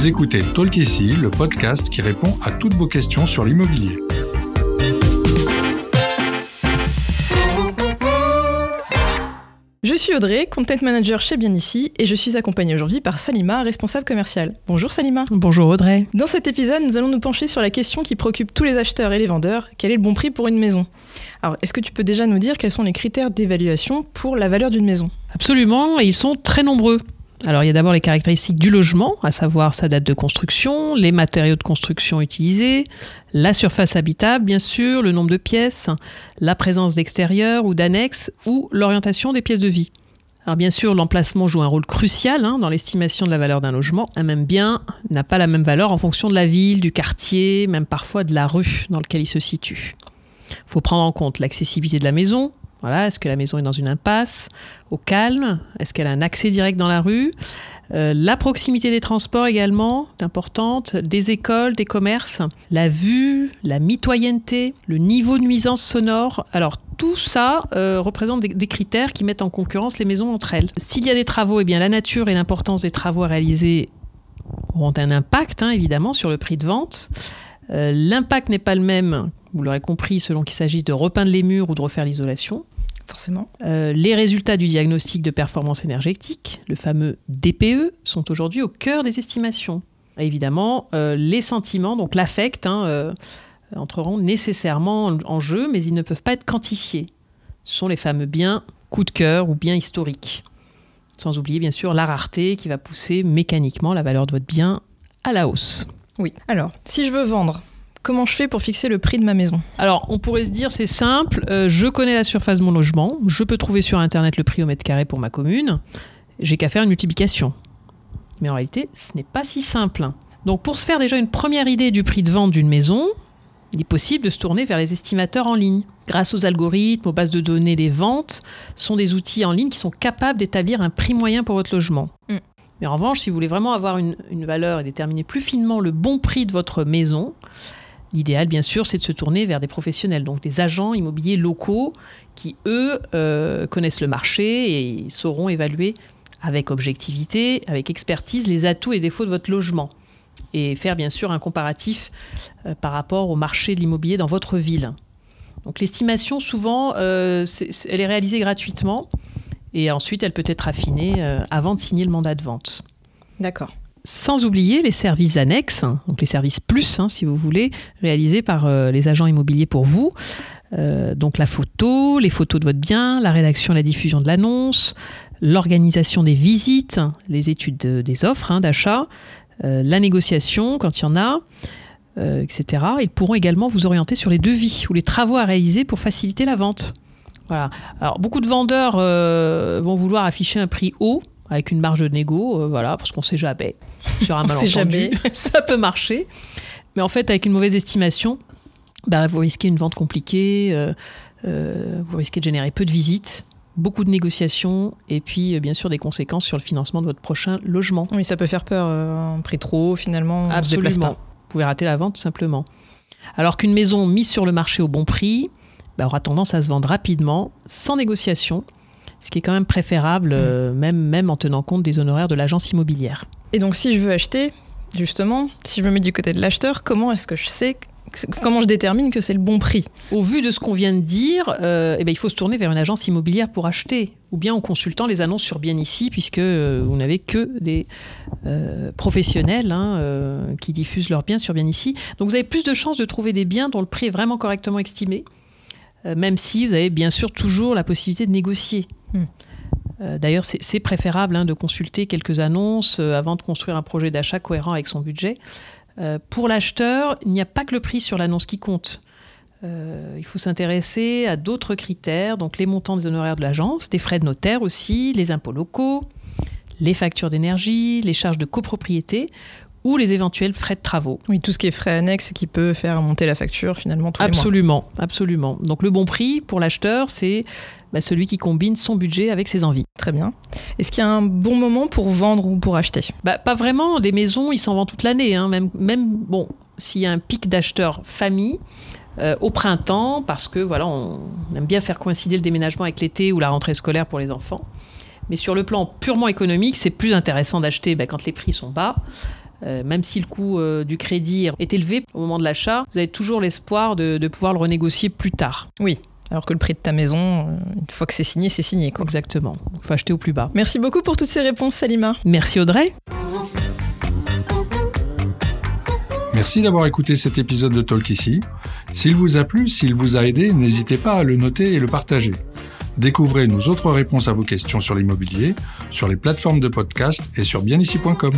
Vous écoutez Talk ici, le podcast qui répond à toutes vos questions sur l'immobilier. Je suis Audrey, content manager chez Bien Ici, et je suis accompagnée aujourd'hui par Salima, responsable commerciale. Bonjour Salima. Bonjour Audrey. Dans cet épisode, nous allons nous pencher sur la question qui préoccupe tous les acheteurs et les vendeurs quel est le bon prix pour une maison? Alors, est-ce que tu peux déjà nous dire quels sont les critères d'évaluation pour la valeur d'une maison? Absolument, et ils sont très nombreux. Alors il y a d'abord les caractéristiques du logement, à savoir sa date de construction, les matériaux de construction utilisés, la surface habitable bien sûr, le nombre de pièces, la présence d'extérieur ou d'annexes ou l'orientation des pièces de vie. Alors bien sûr, l'emplacement joue un rôle crucial hein, dans l'estimation de la valeur d'un logement. Un même bien n'a pas la même valeur en fonction de la ville, du quartier, même parfois de la rue dans laquelle il se situe. Il faut prendre en compte l'accessibilité de la maison, voilà, est-ce que la maison est dans une impasse, au calme? Est-ce qu'elle a un accès direct dans la rue? Euh, La proximité des transports également est importante, des écoles, des commerces, la vue, la mitoyenneté, le niveau de nuisance sonore. Alors tout ça euh, représente des, critères qui mettent en concurrence les maisons entre elles. S'il y a des travaux, eh bien la nature et l'importance des travaux à réaliser auront un impact hein, évidemment sur le prix de vente. Euh, l'impact n'est pas le même, vous l'aurez compris, selon qu'il s'agisse de repeindre les murs ou de refaire l'isolation forcément. Euh, les résultats du diagnostic de performance énergétique, le fameux DPE, sont aujourd'hui au cœur des estimations. évidemment, euh, les sentiments, donc l'affect, hein, euh, entreront nécessairement en jeu, mais ils ne peuvent pas être quantifiés. Ce sont les fameux biens coup de cœur ou biens historiques. Sans oublier bien sûr la rareté qui va pousser mécaniquement la valeur de votre bien à la hausse. Oui. Alors, si je veux vendre, Comment je fais pour fixer le prix de ma maison Alors, on pourrait se dire, c'est simple, euh, je connais la surface de mon logement, je peux trouver sur Internet le prix au mètre carré pour ma commune, j'ai qu'à faire une multiplication. Mais en réalité, ce n'est pas si simple. Donc, pour se faire déjà une première idée du prix de vente d'une maison, il est possible de se tourner vers les estimateurs en ligne. Grâce aux algorithmes, aux bases de données des ventes, sont des outils en ligne qui sont capables d'établir un prix moyen pour votre logement. Mm. Mais en revanche, si vous voulez vraiment avoir une, une valeur et déterminer plus finement le bon prix de votre maison, L'idéal, bien sûr, c'est de se tourner vers des professionnels, donc des agents immobiliers locaux qui, eux, euh, connaissent le marché et sauront évaluer avec objectivité, avec expertise, les atouts et défauts de votre logement. Et faire, bien sûr, un comparatif euh, par rapport au marché de l'immobilier dans votre ville. Donc l'estimation, souvent, euh, elle est réalisée gratuitement et ensuite, elle peut être affinée avant de signer le mandat de vente. D'accord. Sans oublier les services annexes, donc les services plus, hein, si vous voulez, réalisés par euh, les agents immobiliers pour vous. Euh, donc la photo, les photos de votre bien, la rédaction et la diffusion de l'annonce, l'organisation des visites, les études des offres hein, d'achat, euh, la négociation quand il y en a, etc. Ils pourront également vous orienter sur les devis ou les travaux à réaliser pour faciliter la vente. Voilà. Alors beaucoup de vendeurs vont vouloir afficher un prix haut avec une marge de négo, voilà, parce qu'on sait jamais. Sur un malentendu, ça peut marcher. Mais en fait, avec une mauvaise estimation, bah, vous risquez une vente compliquée, euh, euh, vous risquez de générer peu de visites, beaucoup de négociations et puis euh, bien sûr des conséquences sur le financement de votre prochain logement. Oui, ça peut faire peur, un prix trop haut finalement, Absolument. Vous pouvez rater la vente tout simplement. Alors qu'une maison mise sur le marché au bon prix bah, aura tendance à se vendre rapidement, sans négociation, ce qui est quand même préférable, mm. même, même en tenant compte des honoraires de l'agence immobilière. Et donc, si je veux acheter, justement, si je me mets du côté de l'acheteur, comment est-ce que je sais Comment je détermine que c'est le bon prix? Au vu de ce qu'on vient de dire, euh, eh ben, il faut se tourner vers une agence immobilière pour acheter, ou bien en consultant les annonces sur Bien Ici, puisque euh, vous n'avez que des euh, professionnels hein, qui diffusent leurs biens sur Bien Ici. Donc vous avez plus de chances de trouver des biens dont le prix est vraiment correctement estimé, même si vous avez bien sûr toujours la possibilité de négocier. Hmm. Euh, d'ailleurs, c'est préférable hein, de consulter quelques annonces euh, avant de construire un projet d'achat cohérent avec son budget. Euh, pour l'acheteur, il n'y a pas que le prix sur l'annonce qui compte. il faut s'intéresser à d'autres critères, donc les montants des honoraires de l'agence, des frais de notaire aussi, les impôts locaux, les factures d'énergie, les charges de copropriété ou les éventuels frais de travaux. Oui, tout ce qui est frais annexes qui peut faire monter la facture finalement tous absolument, les mois. Absolument. Donc le bon prix pour l'acheteur, c'est bah, celui qui combine son budget avec ses envies. Très bien. Est-ce qu'il y a un bon moment pour vendre ou pour acheter? Bah, Pas vraiment. Des maisons, ils s'en vendent toute l'année. Hein. Même, même, bon, s'il y a un pic d'acheteurs famille, euh, au printemps, parce que voilà, on aime bien faire coïncider le déménagement avec l'été ou la rentrée scolaire pour les enfants. Mais sur le plan purement économique, c'est plus intéressant d'acheter bah, quand les prix sont bas euh, même si le coût euh, du crédit est élevé au moment de l'achat, vous avez toujours l'espoir de, de pouvoir le renégocier plus tard. Oui. Alors que le prix de ta maison, euh, une fois que c'est signé, c'est signé. Quoi. Exactement. Il faut acheter au plus bas. Merci beaucoup pour toutes ces réponses, Salima. Merci Audrey. Merci d'avoir écouté cet épisode de Talk ici. S'il vous a plu, s'il vous a aidé, n'hésitez pas à le noter et le partager. Découvrez nos autres réponses à vos questions sur l'immobilier, sur les plateformes de podcast et sur bienici.com.